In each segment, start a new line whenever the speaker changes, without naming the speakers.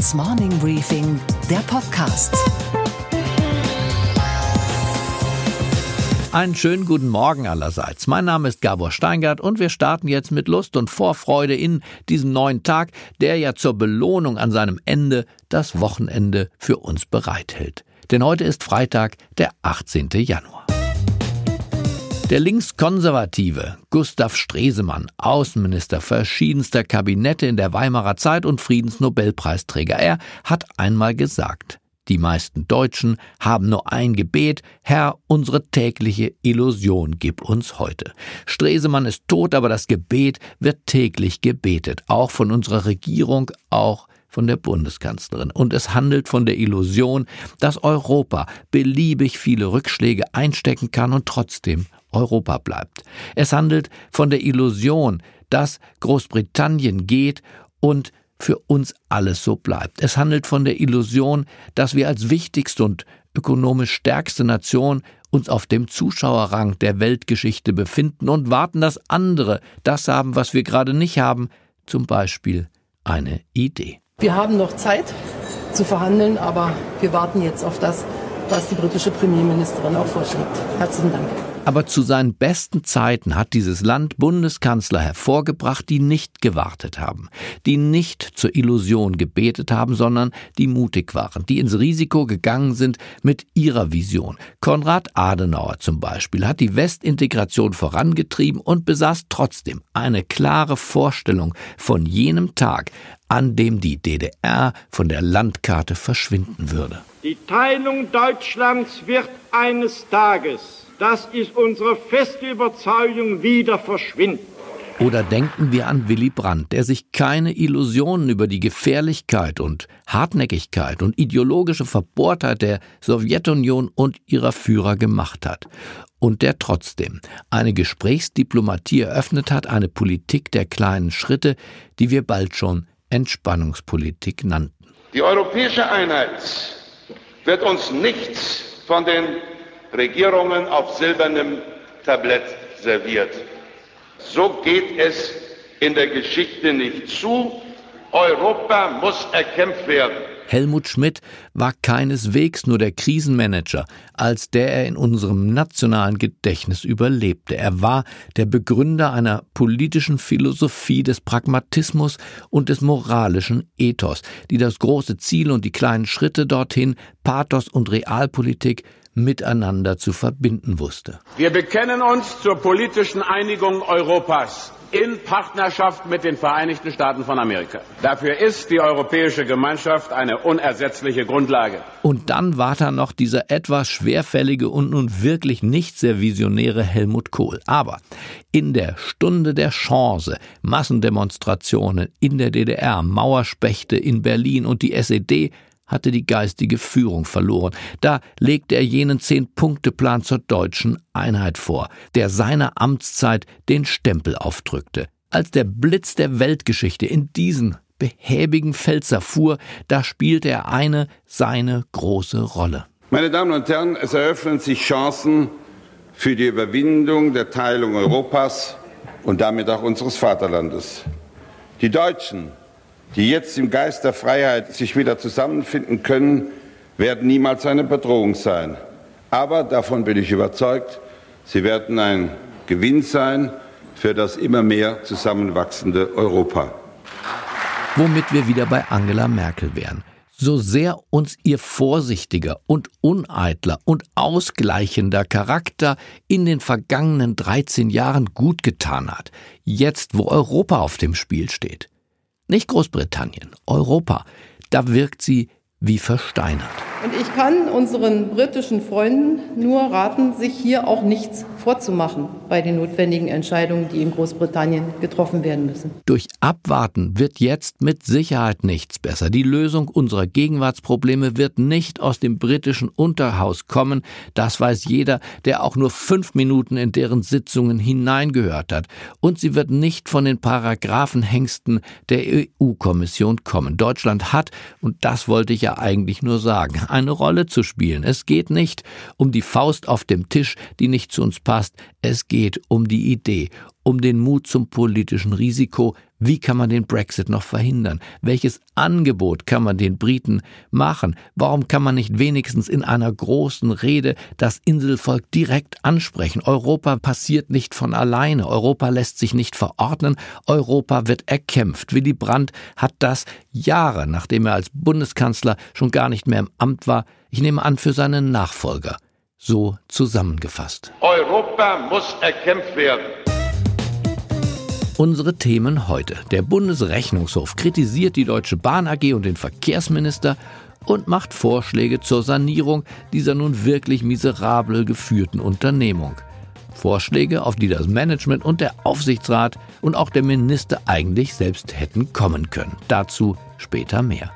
Handelsblatts Morning Briefing, der Podcast.
Einen schönen guten Morgen allerseits. Mein Name ist Gabor Steingart und wir starten jetzt mit Lust und Vorfreude in diesen neuen Tag, der ja zur Belohnung an seinem Ende das Wochenende für uns bereithält. Denn heute ist Freitag, der 18. Januar. Der linkskonservative Gustav Stresemann, Außenminister verschiedenster Kabinette in der Weimarer Zeit und Friedensnobelpreisträger, er hat einmal gesagt, die meisten Deutschen haben nur ein Gebet, Herr, unsere tägliche Illusion gib uns heute. Stresemann ist tot, aber das Gebet wird täglich gebetet, auch von unserer Regierung, auch von der Bundeskanzlerin. Und es handelt von der Illusion, dass Europa beliebig viele Rückschläge einstecken kann und trotzdem Europa bleibt. Es handelt von der Illusion, dass Großbritannien geht und für uns alles so bleibt. Es handelt von der Illusion, dass wir als wichtigste und ökonomisch stärkste Nation uns auf dem Zuschauerrang der Weltgeschichte befinden und warten, dass andere das haben, was wir gerade nicht haben, zum Beispiel eine Idee.
Wir haben noch Zeit zu verhandeln, aber wir warten jetzt auf das, was die britische Premierministerin auch vorschlägt. Herzlichen Dank.
Aber zu seinen besten Zeiten hat dieses Land Bundeskanzler hervorgebracht, die nicht gewartet haben, die nicht zur Illusion gebetet haben, sondern die mutig waren, die ins Risiko gegangen sind mit ihrer Vision. Konrad Adenauer zum Beispiel hat die Westintegration vorangetrieben und besaß trotzdem eine klare Vorstellung von jenem Tag, an dem die DDR von der Landkarte verschwinden würde.
Die Teilung Deutschlands wird eines Tages das ist unsere feste Überzeugung, wieder verschwinden.
Oder denken wir an Willy Brandt, der sich keine Illusionen über die Gefährlichkeit und Hartnäckigkeit und ideologische Verbohrtheit der Sowjetunion und ihrer Führer gemacht hat. Und der trotzdem eine Gesprächsdiplomatie eröffnet hat, eine Politik der kleinen Schritte, die wir bald schon Entspannungspolitik nannten.
Die europäische Einheit wird uns nichts von den Regierungen auf silbernem Tablett serviert. So geht es in der Geschichte nicht zu. Europa muss erkämpft werden.
Helmut Schmidt war keineswegs nur der Krisenmanager, als der er in unserem nationalen Gedächtnis überlebte. Er war der Begründer einer politischen Philosophie des Pragmatismus und des moralischen Ethos, die das große Ziel und die kleinen Schritte dorthin, Pathos und Realpolitik miteinander zu verbinden wusste.
Wir bekennen uns zur politischen Einigung Europas in Partnerschaft mit den Vereinigten Staaten von Amerika. Dafür ist die Europäische Gemeinschaft eine unersetzliche Grundlage.
Und dann war da noch dieser etwas schwerfällige und nun wirklich nicht sehr visionäre Helmut Kohl. Aber in der Stunde der Chance, Massendemonstrationen in der DDR, Mauerspechte in Berlin und die SED hatte die geistige Führung verloren. Da legte er jenen Zehn-Punkte-Plan zur deutschen Einheit vor, der seiner Amtszeit den Stempel aufdrückte. Als der Blitz der Weltgeschichte in diesen behäbigen Pfälzer fuhr, da spielte er eine seine große Rolle.
Meine Damen und Herren, es eröffnen sich Chancen für die Überwindung der Teilung Europas und damit auch unseres Vaterlandes. Die Deutschen die jetzt im Geist der Freiheit sich wieder zusammenfinden können, werden niemals eine Bedrohung sein. Aber davon bin ich überzeugt, sie werden ein Gewinn sein für das immer mehr zusammenwachsende Europa.
Womit wir wieder bei Angela Merkel wären. So sehr uns ihr vorsichtiger und uneitler und ausgleichender Charakter in den vergangenen 13 Jahren gut getan hat, jetzt wo Europa auf dem Spiel steht. Nicht Großbritannien, Europa. Da wirkt sie wie versteinert.
Und ich kann unseren britischen Freunden nur raten, sich hier auch nichts vorzumachen bei den notwendigen Entscheidungen, die in Großbritannien getroffen werden müssen.
Durch Abwarten wird jetzt mit Sicherheit nichts besser. Die Lösung unserer Gegenwartsprobleme wird nicht aus dem britischen Unterhaus kommen. Das weiß jeder, der auch nur fünf Minuten in deren Sitzungen hineingehört hat. Und sie wird nicht von den Paragraphenhengsten der EU-Kommission kommen. Deutschland hat, und das wollte ich ja eigentlich nur sagen, eine Rolle zu spielen. Es geht nicht um die Faust auf dem Tisch, die nicht zu uns passt. Es geht um die Idee, um den Mut zum politischen Risiko, Wie kann man den Brexit noch verhindern? Welches Angebot kann man den Briten machen? Warum kann man nicht wenigstens in einer großen Rede das Inselvolk direkt ansprechen? Europa passiert nicht von alleine. Europa lässt sich nicht verordnen. Europa wird erkämpft. Willy Brandt hat das Jahre, nachdem er als Bundeskanzler schon gar nicht mehr im Amt war, ich nehme an, für seinen Nachfolger so zusammengefasst.
Europa muss erkämpft werden.
Unsere Themen heute. Der Bundesrechnungshof kritisiert die Deutsche Bahn AG und den Verkehrsminister und macht Vorschläge zur Sanierung dieser nun wirklich miserabel geführten Unternehmung. Vorschläge, auf die das Management und der Aufsichtsrat und auch der Minister eigentlich selbst hätten kommen können. Dazu später mehr.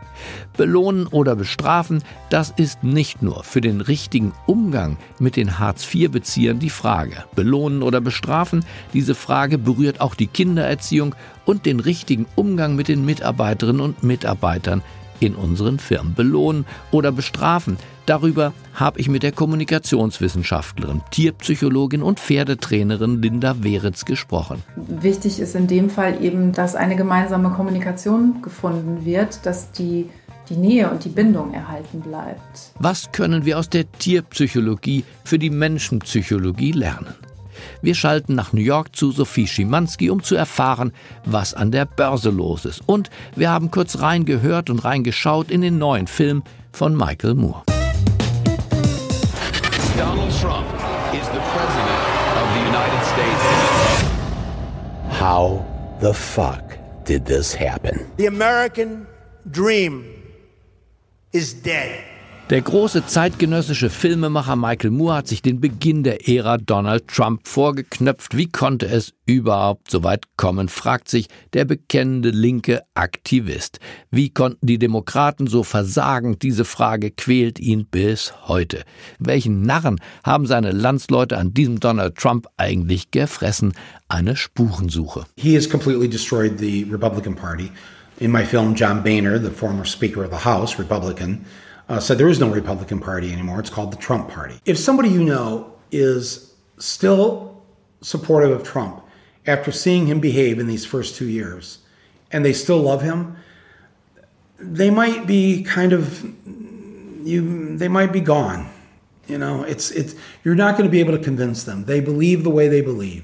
Belohnen oder bestrafen, das ist nicht nur für den richtigen Umgang mit den Hartz-IV-Beziehern die Frage. Belohnen oder bestrafen, diese Frage berührt auch die Kindererziehung und den richtigen Umgang mit den Mitarbeiterinnen und Mitarbeitern in unseren Firmen. Belohnen oder bestrafen, Darüber habe ich mit der Kommunikationswissenschaftlerin, Tierpsychologin und Pferdetrainerin Linda Weritz gesprochen.
Wichtig ist in dem Fall eben, dass eine gemeinsame Kommunikation gefunden wird, dass die die Nähe und die Bindung erhalten bleibt.
Was können wir aus der Tierpsychologie für die Menschenpsychologie lernen? Wir schalten nach New York zu Sophie Schimanski, um zu erfahren, was an der Börse los ist. Und wir haben kurz reingehört und reingeschaut in den neuen Film von Michael Moore.
Donald Trump is the President of the United States.
How the fuck did this happen?
The American dream is dead.
Der große zeitgenössische Filmemacher Michael Moore hat sich den Beginn der Ära Donald Trump vorgeknöpft. Wie konnte es überhaupt so weit kommen, fragt sich der bekennende linke Aktivist. Wie konnten die Demokraten so versagen? Diese Frage quält ihn bis heute. Welchen Narren haben seine Landsleute an diesem Donald Trump eigentlich gefressen? Eine Spurensuche.
He has completely destroyed the Republican Party. In my film, John Boehner, the former Speaker of the House, Republican, uh, said there is no Republican Party anymore. It's called the Trump Party. If somebody you know is still supportive of Trump after seeing him behave in these first two years and they still love him, they might be kind of you they might be gone. You know, it's it's you're not going to be able to convince them. They believe the way they believe.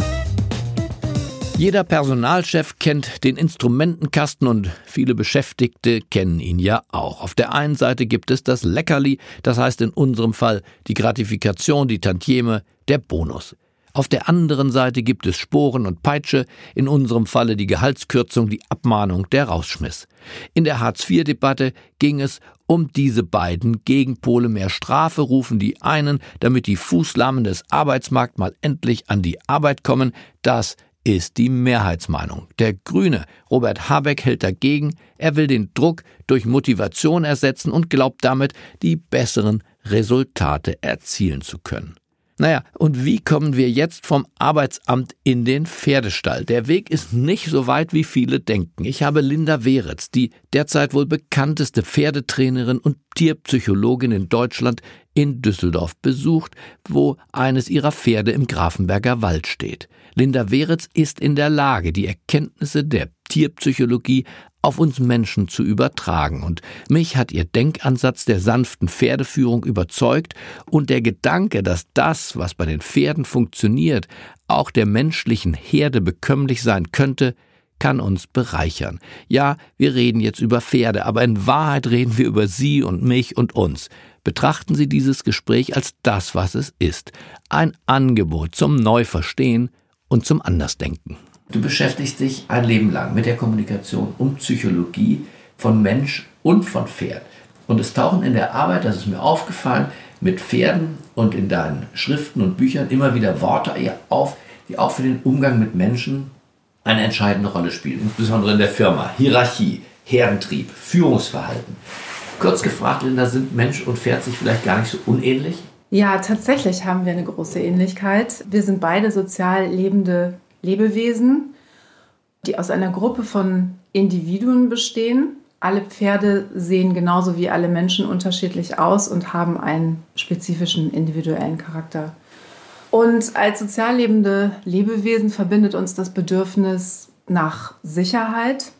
Jeder Personalchef kennt den Instrumentenkasten und viele Beschäftigte kennen ihn ja auch. Auf der einen Seite gibt es das Leckerli, das heißt in unserem Fall die Gratifikation, die Tantieme, der Bonus. Auf der anderen Seite gibt es Sporen und Peitsche, in unserem Falle die Gehaltskürzung, die Abmahnung, der Rausschmiss. In der Hartz-IV-Debatte ging es um diese beiden Gegenpole. Mehr Strafe rufen die einen, damit die Fußlahmen des Arbeitsmarkts mal endlich an die Arbeit kommen. Das ist die Mehrheitsmeinung. Der Grüne Robert Habeck hält dagegen, er will den Druck durch Motivation ersetzen und glaubt damit, die besseren Resultate erzielen zu können. Naja, und wie kommen wir jetzt vom Arbeitsamt in den Pferdestall? Der Weg ist nicht so weit, wie viele denken. Ich habe Linda Weretz, die derzeit wohl bekannteste Pferdetrainerin und Tierpsychologin in Deutschland, in Düsseldorf besucht, wo eines ihrer Pferde im Grafenberger Wald steht. Linda Weretz ist in der Lage, die Erkenntnisse der Tierpsychologie auf uns Menschen zu übertragen. Und mich hat ihr Denkansatz der sanften Pferdeführung überzeugt und der Gedanke, dass das, was bei den Pferden funktioniert, auch der menschlichen Herde bekömmlich sein könnte, kann uns bereichern. Ja, wir reden jetzt über Pferde, aber in Wahrheit reden wir über Sie und mich und uns. Betrachten Sie dieses Gespräch als das, was es ist. Ein Angebot zum Neuverstehen und zum Andersdenken.
Du beschäftigst dich ein Leben lang mit der Kommunikation und Psychologie von Mensch und von Pferd. Und es tauchen in der Arbeit, das ist mir aufgefallen, mit Pferden und in deinen Schriften und Büchern immer wieder Worte auf, die auch für den Umgang mit Menschen eine entscheidende Rolle spielen, insbesondere in der Firma. Hierarchie, Herdentrieb, Führungsverhalten. Kurz gefragt, Linda, sind Mensch und Pferd sich vielleicht gar nicht so unähnlich?
Ja, tatsächlich haben wir eine große Ähnlichkeit. Wir sind beide sozial lebende Lebewesen, die aus einer Gruppe von Individuen bestehen. Alle Pferde sehen genauso wie alle Menschen unterschiedlich aus und haben einen spezifischen individuellen Charakter. Und als sozial lebende Lebewesen verbindet uns das Bedürfnis, nach Sicherheit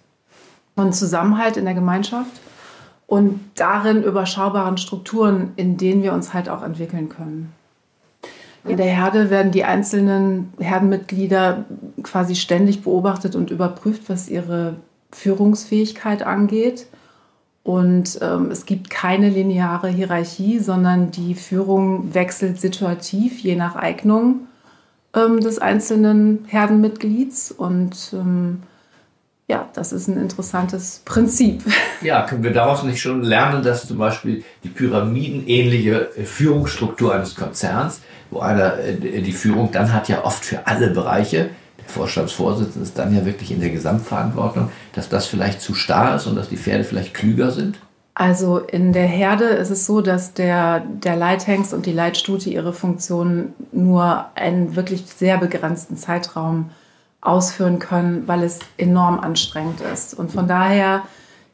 und Zusammenhalt in der Gemeinschaft und darin überschaubaren Strukturen, in denen wir uns halt auch entwickeln können. In der Herde werden die einzelnen Herdenmitglieder quasi ständig beobachtet und überprüft, was ihre Führungsfähigkeit angeht. Und ähm, es gibt keine lineare Hierarchie, sondern die Führung wechselt situativ je nach Eignung ähm, des einzelnen Herdenmitglieds. Und ähm, ja, das ist ein interessantes Prinzip.
Ja, können wir daraus nicht schon lernen, dass zum Beispiel die pyramidenähnliche Führungsstruktur eines Konzerns, wo einer äh, die Führung dann hat, ja oft für alle Bereiche, der Vorstandsvorsitzende ist dann ja wirklich in der Gesamtverantwortung, dass das vielleicht zu starr ist und dass die Pferde vielleicht klüger sind?
Also in der Herde ist es so, dass der, der Leithengst und die Leitstute ihre Funktion nur einen wirklich sehr begrenzten Zeitraum ausführen können, weil es enorm anstrengend ist. Und von daher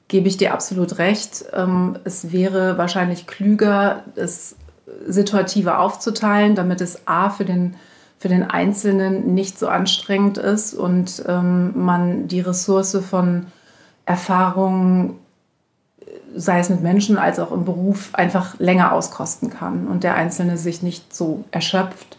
gebe ich dir absolut recht. Ähm, es wäre wahrscheinlich klüger, es situativer aufzuteilen, damit es A für den, für den Einzelnen nicht so anstrengend ist und ähm, man die Ressource von Erfahrungen, sei es mit Menschen als auch im Beruf, einfach länger auskosten kann und der Einzelne sich nicht so erschöpft.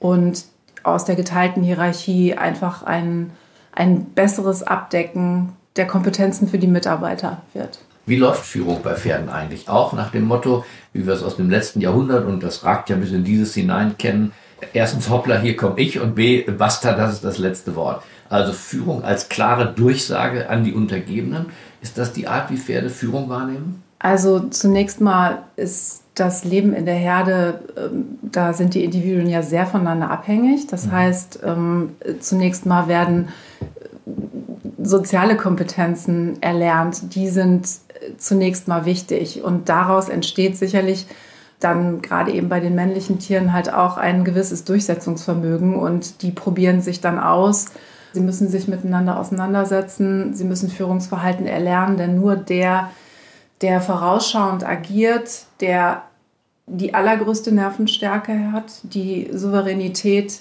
Und aus der geteilten Hierarchie einfach ein, ein besseres Abdecken der Kompetenzen für die Mitarbeiter wird.
Wie läuft Führung bei Pferden eigentlich? Auch nach dem Motto, wie wir es aus dem letzten Jahrhundert und das ragt ja bis in dieses hinein kennen. Erstens, hoppla, hier komme ich und B, basta, das ist das letzte Wort. Also Führung als klare Durchsage an die Untergebenen. Ist das die Art, wie Pferde Führung wahrnehmen?
Also zunächst mal ist das Leben in der Herde, ähm, da sind die Individuen ja sehr voneinander abhängig. Das mhm. heißt, ähm, zunächst mal werden äh, soziale Kompetenzen erlernt. Die sind äh, zunächst mal wichtig. Und daraus entsteht sicherlich dann gerade eben bei den männlichen Tieren halt auch ein gewisses Durchsetzungsvermögen und die probieren sich dann aus. Sie müssen sich miteinander auseinandersetzen, sie müssen Führungsverhalten erlernen, denn nur der, der vorausschauend agiert, der die allergrößte Nervenstärke hat, die Souveränität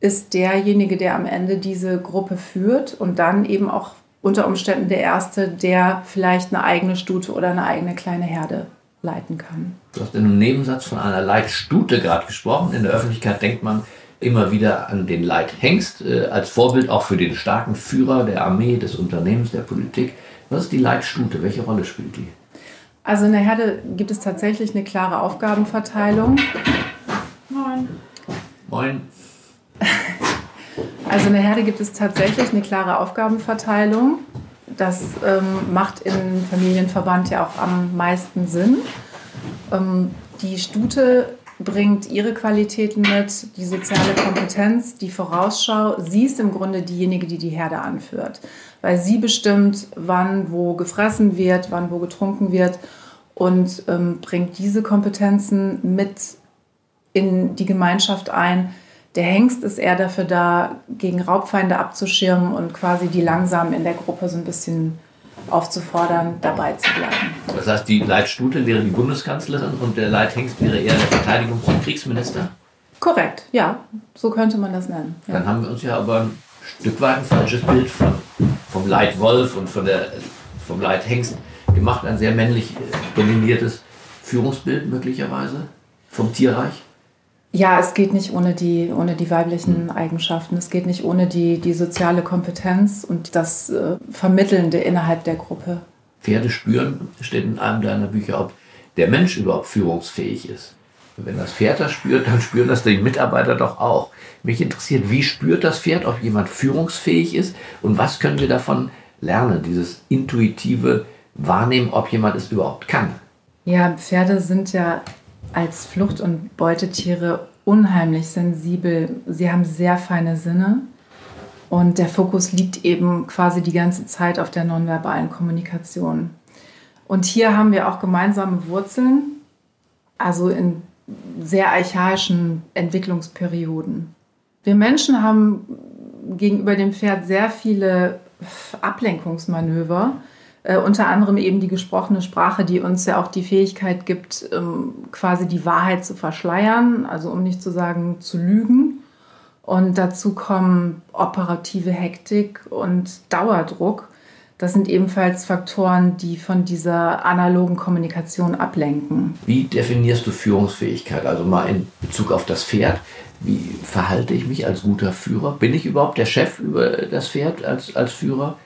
ist derjenige, der am Ende diese Gruppe führt und dann eben auch unter Umständen der Erste, der vielleicht eine eigene Stute oder eine eigene kleine Herde leiten kann.
Du hast in einem Nebensatz von einer Leitstute gerade gesprochen. In der Öffentlichkeit denkt man immer wieder an den Leithengst äh, als Vorbild auch für den starken Führer der Armee, des Unternehmens, der Politik. Was ist die Leitstute? Welche Rolle spielt die?
Also in der Herde gibt es tatsächlich eine klare Aufgabenverteilung. Moin.
Moin.
Also in der Herde gibt es tatsächlich eine klare Aufgabenverteilung. Das ähm, macht im Familienverband ja auch am meisten Sinn. Ähm, die Stute bringt ihre Qualitäten mit, die soziale Kompetenz, die Vorausschau. Sie ist im Grunde diejenige, die die Herde anführt weil sie bestimmt, wann wo gefressen wird, wann wo getrunken wird und ähm, bringt diese Kompetenzen mit in die Gemeinschaft ein. Der Hengst ist eher dafür da, gegen Raubfeinde abzuschirmen und quasi die langsam in der Gruppe so ein bisschen aufzufordern, dabei zu bleiben.
Das heißt, die Leitstute wäre die Bundeskanzlerin und der Leithengst wäre eher der Verteidigungs- und Kriegsminister?
Korrekt, ja, so könnte man das nennen.
Ja. Dann haben wir uns ja aber Stück weit ein falsches Bild von vom Leitwolf und von der, vom Leithengst gemacht, ein sehr männlich äh, dominiertes Führungsbild möglicherweise vom Tierreich?
Ja, es geht nicht ohne die, ohne die weiblichen hm. Eigenschaften. Es geht nicht ohne die, die soziale Kompetenz und das äh, Vermittelnde innerhalb der Gruppe.
Pferde spüren, steht in einem deiner Bücher, ob der Mensch überhaupt führungsfähig ist. Wenn das Pferd das spürt, dann spüren das die Mitarbeiter doch auch. Mich interessiert, wie spürt das Pferd, ob jemand führungsfähig ist und was können wir davon lernen, dieses intuitive Wahrnehmen, ob jemand es überhaupt kann.
Ja, Pferde sind ja als Flucht- und Beutetiere unheimlich sensibel. Sie haben sehr feine Sinne und der Fokus liegt eben quasi die ganze Zeit auf der nonverbalen Kommunikation. Und hier haben wir auch gemeinsame Wurzeln, also in sehr archaischen Entwicklungsperioden. Wir Menschen haben gegenüber dem Pferd sehr viele Ablenkungsmanöver, äh, unter anderem eben die gesprochene Sprache, die uns ja auch die Fähigkeit gibt, ähm, quasi die Wahrheit zu verschleiern, also um nicht zu sagen zu lügen. Und dazu kommen operative Hektik und Dauerdruck. Das sind ebenfalls Faktoren, die von dieser analogen Kommunikation ablenken.
Wie definierst du Führungsfähigkeit? Also mal in Bezug auf das Pferd. Wie verhalte ich mich als guter Führer? Bin ich überhaupt der Chef über das Pferd als, als Führer?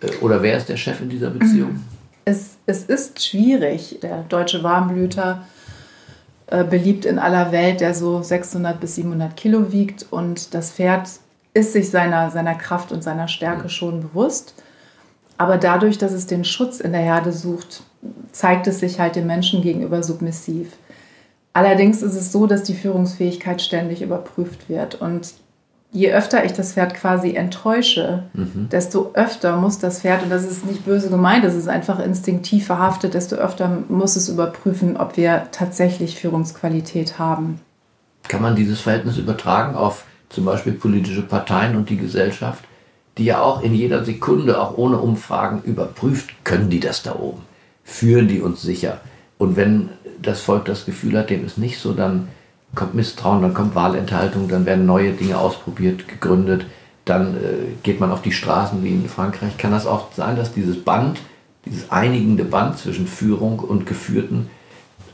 Äh, oder wer ist der Chef in dieser Beziehung?
Es, es ist schwierig. Der deutsche Warmblüter äh, beliebt in aller Welt, der so 600 bis 700 Kilo wiegt. Und das Pferd ist sich seiner, seiner Kraft und seiner Stärke schon bewusst. Aber dadurch, dass es den Schutz in der Herde sucht, zeigt es sich halt dem Menschen gegenüber submissiv. Allerdings ist es so, dass die Führungsfähigkeit ständig überprüft wird. Und je öfter ich das Pferd quasi enttäusche, mhm. desto öfter muss das Pferd, und das ist nicht böse gemeint, das ist einfach instinktiv verhaftet, desto öfter muss es überprüfen, ob wir tatsächlich Führungsqualität haben.
Kann man dieses Verhältnis übertragen auf zum Beispiel politische Parteien und die Gesellschaft? Die ja auch in jeder Sekunde, auch ohne Umfragen, überprüft, können die das da oben? Führen die uns sicher? Und wenn das Volk das Gefühl hat, dem ist nicht so, dann kommt Misstrauen, dann kommt Wahlenthaltung, dann werden neue Dinge ausprobiert, gegründet, dann äh, geht man auf die Straßen wie in Frankreich. Kann das auch sein, dass dieses Band, dieses einigende Band zwischen Führung und Geführten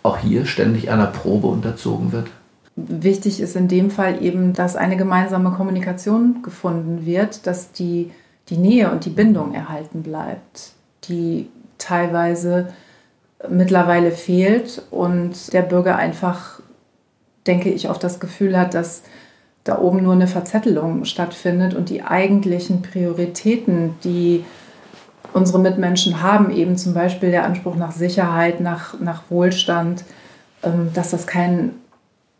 auch hier ständig einer Probe unterzogen wird?
Wichtig ist in dem Fall eben, dass eine gemeinsame Kommunikation gefunden wird, dass die, die Nähe und die Bindung erhalten bleibt, die teilweise mittlerweile fehlt und der Bürger einfach, denke ich, auch das Gefühl hat, dass da oben nur eine Verzettelung stattfindet und die eigentlichen Prioritäten, die unsere Mitmenschen haben, eben zum Beispiel der Anspruch nach Sicherheit, nach, nach Wohlstand, ähm, dass das kein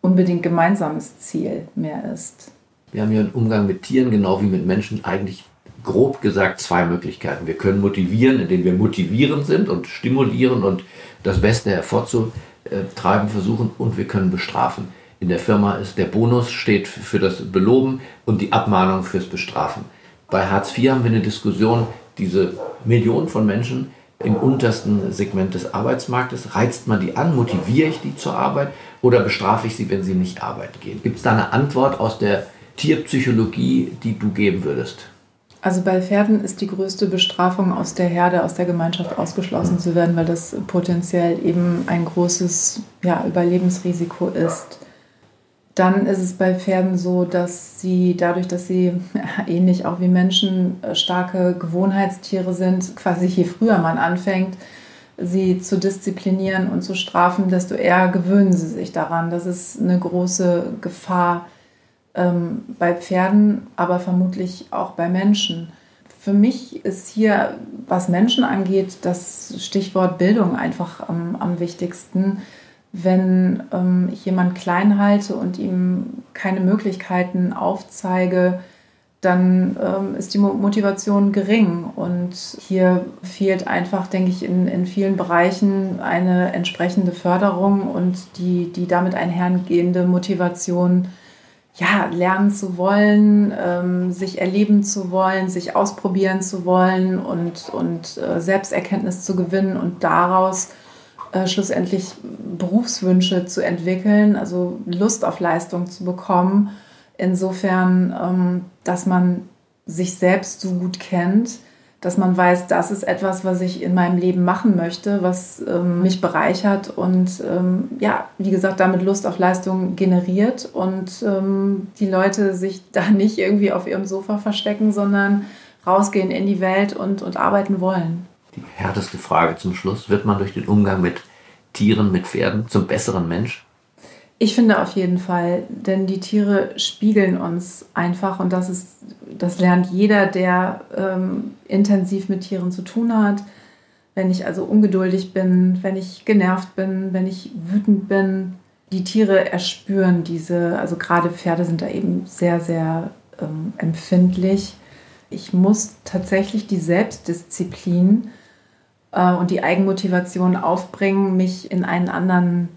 unbedingt gemeinsames Ziel mehr ist.
Wir haben ja einen Umgang mit Tieren genau wie mit Menschen eigentlich grob gesagt zwei Möglichkeiten. Wir können motivieren, indem wir motivierend sind und stimulieren und das Beste hervorzutreiben versuchen und wir können bestrafen. In der Firma ist der Bonus steht für das Beloben und die Abmahnung fürs Bestrafen. Bei Hartz IV haben wir eine Diskussion, diese Millionen von Menschen im untersten Segment des Arbeitsmarktes, reizt man die an, motiviere ich die zur Arbeit oder bestrafe ich sie, wenn sie nicht arbeiten gehen? Gibt es da eine Antwort aus der Tierpsychologie, die du geben würdest?
Also bei Pferden ist die größte Bestrafung aus der Herde, aus der Gemeinschaft ausgeschlossen zu werden, weil das potenziell eben ein großes ja, Überlebensrisiko ist. Dann ist es bei Pferden so, dass sie dadurch, dass sie ähnlich auch wie Menschen starke Gewohnheitstiere sind, quasi je früher man anfängt, sie zu disziplinieren und zu strafen, desto eher gewöhnen sie sich daran. Das ist eine große Gefahr ähm, bei Pferden, aber vermutlich auch bei Menschen. Für mich ist hier, was Menschen angeht, das Stichwort Bildung einfach am, am wichtigsten. Wenn ähm, ich jemanden klein halte und ihm keine Möglichkeiten aufzeige, dann ähm, ist die Motivation gering. Und hier fehlt einfach, denke ich, in, in vielen Bereichen eine entsprechende Förderung und die, die damit einhergehende Motivation, ja, lernen zu wollen, ähm, sich erleben zu wollen, sich ausprobieren zu wollen und, und äh, Selbsterkenntnis zu gewinnen und daraus äh, schlussendlich Berufswünsche zu entwickeln, also Lust auf Leistung zu bekommen insofern, ähm, dass man sich selbst so gut kennt, dass man weiß, das ist etwas, was ich in meinem Leben machen möchte, was ähm, mich bereichert und ähm, ja, wie gesagt, damit Lust auf Leistung generiert und ähm, die Leute sich da nicht irgendwie auf ihrem Sofa verstecken, sondern rausgehen in die Welt und, und arbeiten wollen.
Härteste Frage zum Schluss, wird man durch den Umgang mit Tieren, mit Pferden zum besseren Mensch?
Ich finde auf jeden Fall, denn die Tiere spiegeln uns einfach und das ist, das lernt jeder, der ähm, intensiv mit Tieren zu tun hat. Wenn ich also ungeduldig bin, wenn ich genervt bin, wenn ich wütend bin, die Tiere erspüren diese, also gerade Pferde sind da eben sehr, sehr ähm, empfindlich. Ich muss tatsächlich die Selbstdisziplin äh, und die Eigenmotivation aufbringen, mich in einen anderen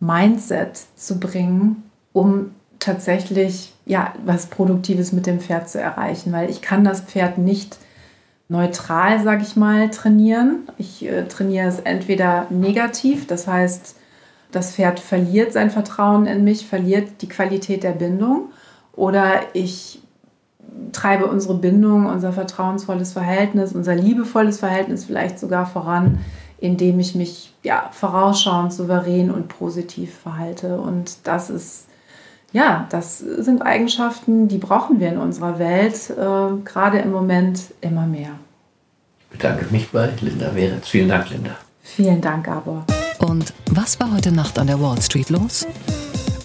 Mindset zu bringen, um tatsächlich ja, was Produktives mit dem Pferd zu erreichen, weil ich kann das Pferd nicht neutral, sage ich mal, trainieren. Ich äh, trainiere es entweder negativ, das heißt, das Pferd verliert sein Vertrauen in mich, verliert die Qualität der Bindung, oder ich treibe unsere Bindung, unser vertrauensvolles Verhältnis, unser liebevolles Verhältnis vielleicht sogar voran, indem ich mich ja, vorausschauend, souverän und positiv verhalte. Und das ist, ja, das sind Eigenschaften, die brauchen wir in unserer Welt, äh, gerade im Moment immer mehr.
Ich bedanke mich bei Linda Weretz. Vielen Dank, Linda.
Vielen Dank, Gabor.
Und was war heute Nacht an der Wall Street los?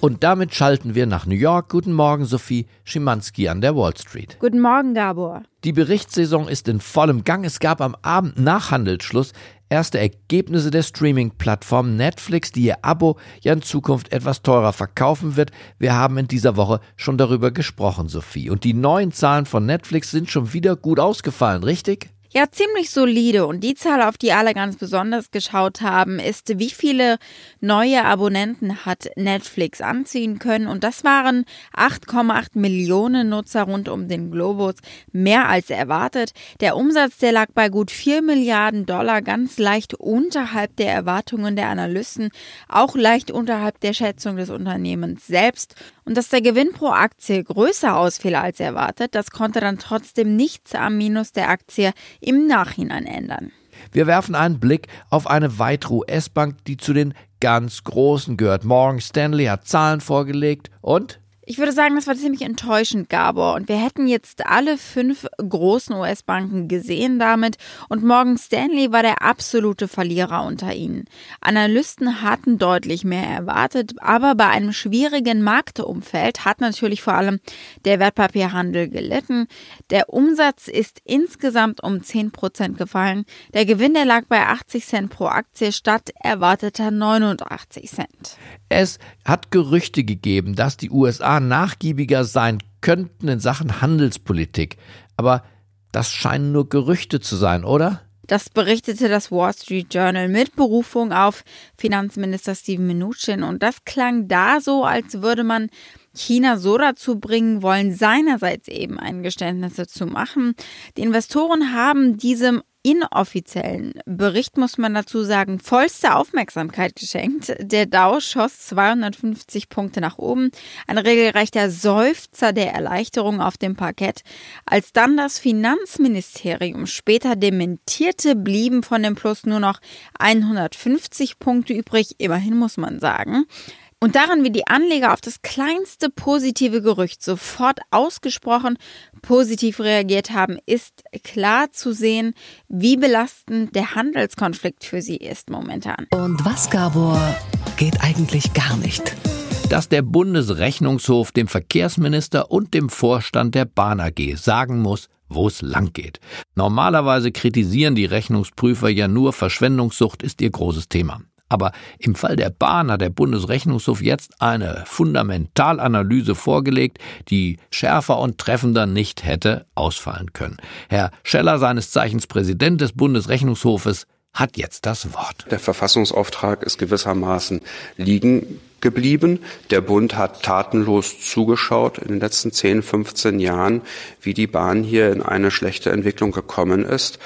Und damit schalten wir nach New York. Guten Morgen, Sophie Schimanski an der Wall Street.
Guten Morgen, Gabor.
Die Berichtssaison ist in vollem Gang. Es gab am Abend nach Handelsschluss erste Ergebnisse der Streaming-Plattform Netflix, die ihr Abo ja in Zukunft etwas teurer verkaufen wird. Wir haben in dieser Woche schon darüber gesprochen, Sophie. Und die neuen Zahlen von Netflix sind schon wieder gut ausgefallen, richtig?
Ja, ziemlich solide. Und die Zahl, auf die alle ganz besonders geschaut haben, ist, wie viele neue Abonnenten hat Netflix anziehen können. Und das waren 8,8 Millionen Nutzer rund um den Globus. Mehr als erwartet. Der Umsatz, der lag bei gut 4 Milliarden Dollar, ganz leicht unterhalb der Erwartungen der Analysten, auch leicht unterhalb der Schätzung des Unternehmens selbst. Und dass der Gewinn pro Aktie größer ausfiel als erwartet, das konnte dann trotzdem nichts am Minus der Aktie im Nachhinein ändern.
Wir werfen einen Blick auf eine weitere US-Bank, die zu den ganz Großen gehört. Morgan Stanley hat Zahlen vorgelegt und
ich würde sagen, das war ziemlich enttäuschend, Gabor. Und wir hätten jetzt alle fünf großen US-Banken gesehen damit. Und Morgan Stanley war der absolute Verlierer unter ihnen. Analysten hatten deutlich mehr erwartet, aber bei einem schwierigen Marktumfeld hat natürlich vor allem der Wertpapierhandel gelitten. Der Umsatz ist insgesamt um 10 Prozent gefallen. Der Gewinn, der lag bei 80 Cent pro Aktie statt erwarteter 89 Cent.
Es hat Gerüchte gegeben, dass die USA nachgiebiger sein könnten in Sachen Handelspolitik. Aber das scheinen nur Gerüchte zu sein, oder?
Das berichtete das Wall Street Journal mit Berufung auf Finanzminister Steven Mnuchin. Und das klang da so, als würde man China so dazu bringen wollen, seinerseits eben Eingeständnisse zu machen. Die Investoren haben diesem inoffiziellen Bericht, muss man dazu sagen, vollste Aufmerksamkeit geschenkt. Der Dow schoss 250 Punkte nach oben, ein regelrechter Seufzer der Erleichterung auf dem Parkett. Als dann das Finanzministerium später dementierte, blieben von dem Plus nur noch 150 Punkte übrig, immerhin muss man sagen. Und daran, wie die Anleger auf das kleinste positive Gerücht sofort ausgesprochen positiv reagiert haben, ist klar zu sehen, wie belastend der Handelskonflikt für sie ist momentan.
Und was, Gabor, geht eigentlich gar nicht?
Dass der Bundesrechnungshof dem Verkehrsminister und dem Vorstand der Bahn AG sagen muss, wo es lang geht. Normalerweise kritisieren die Rechnungsprüfer ja nur, Verschwendungssucht ist ihr großes Thema. Aber im Fall der Bahn hat der Bundesrechnungshof jetzt eine Fundamentalanalyse vorgelegt, die schärfer und treffender nicht hätte ausfallen können. Herr Scheller, seines Zeichens Präsident des Bundesrechnungshofes, hat jetzt das Wort.
Der Verfassungsauftrag ist gewissermaßen liegen geblieben. Der Bund hat tatenlos zugeschaut in den letzten 10, 15 Jahren, wie die Bahn hier in eine schlechte Entwicklung gekommen ist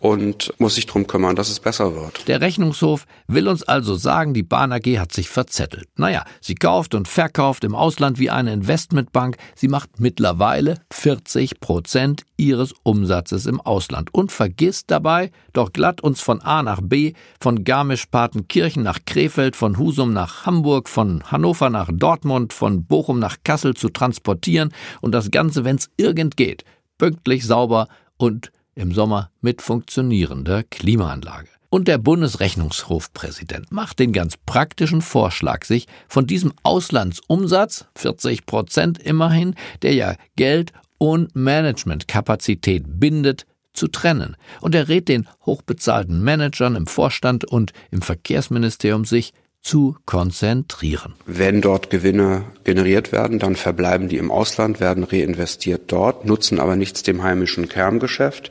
und muss sich drum kümmern, dass es besser wird.
Der Rechnungshof will uns also sagen, die Bahn AG hat sich verzettelt. Naja, sie kauft und verkauft im Ausland wie eine Investmentbank. Sie macht mittlerweile 40 Prozent ihres Umsatzes im Ausland und vergisst dabei doch glatt uns von A nach B, von Garmisch-Partenkirchen nach Krefeld, von Husum nach Hamburg, von Hannover nach Dortmund, von Bochum nach Kassel zu transportieren und das Ganze, wenn's irgend geht, pünktlich, sauber und im Sommer mit funktionierender Klimaanlage. Und der Bundesrechnungshofpräsident macht den ganz praktischen Vorschlag, sich von diesem Auslandsumsatz, 40 Prozent immerhin, der ja Geld und Managementkapazität bindet, zu trennen. Und er rät den hochbezahlten Managern im Vorstand und im Verkehrsministerium, sich zu konzentrieren.
Wenn dort Gewinne generiert werden, dann verbleiben die im Ausland, werden reinvestiert dort, nutzen aber nichts dem heimischen Kerngeschäft.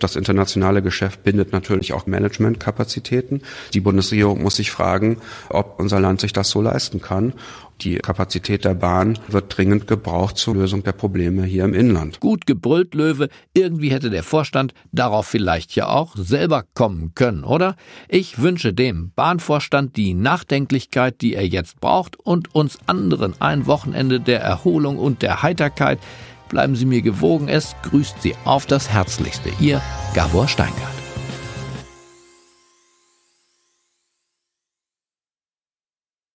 Das internationale Geschäft bindet natürlich auch Managementkapazitäten. Die Bundesregierung muss sich fragen, ob unser Land sich das so leisten kann Die Kapazität der Bahn wird dringend gebraucht zur Lösung der Probleme hier im Inland.
Gut gebrüllt, Löwe. Irgendwie hätte der Vorstand darauf vielleicht ja auch selber kommen können, oder? Ich wünsche dem Bahnvorstand die Nachdenklichkeit, die er jetzt braucht und uns anderen ein Wochenende der Erholung und der Heiterkeit. Bleiben Sie mir gewogen, es grüßt Sie auf das Herzlichste. Ihr Gabor Steingart.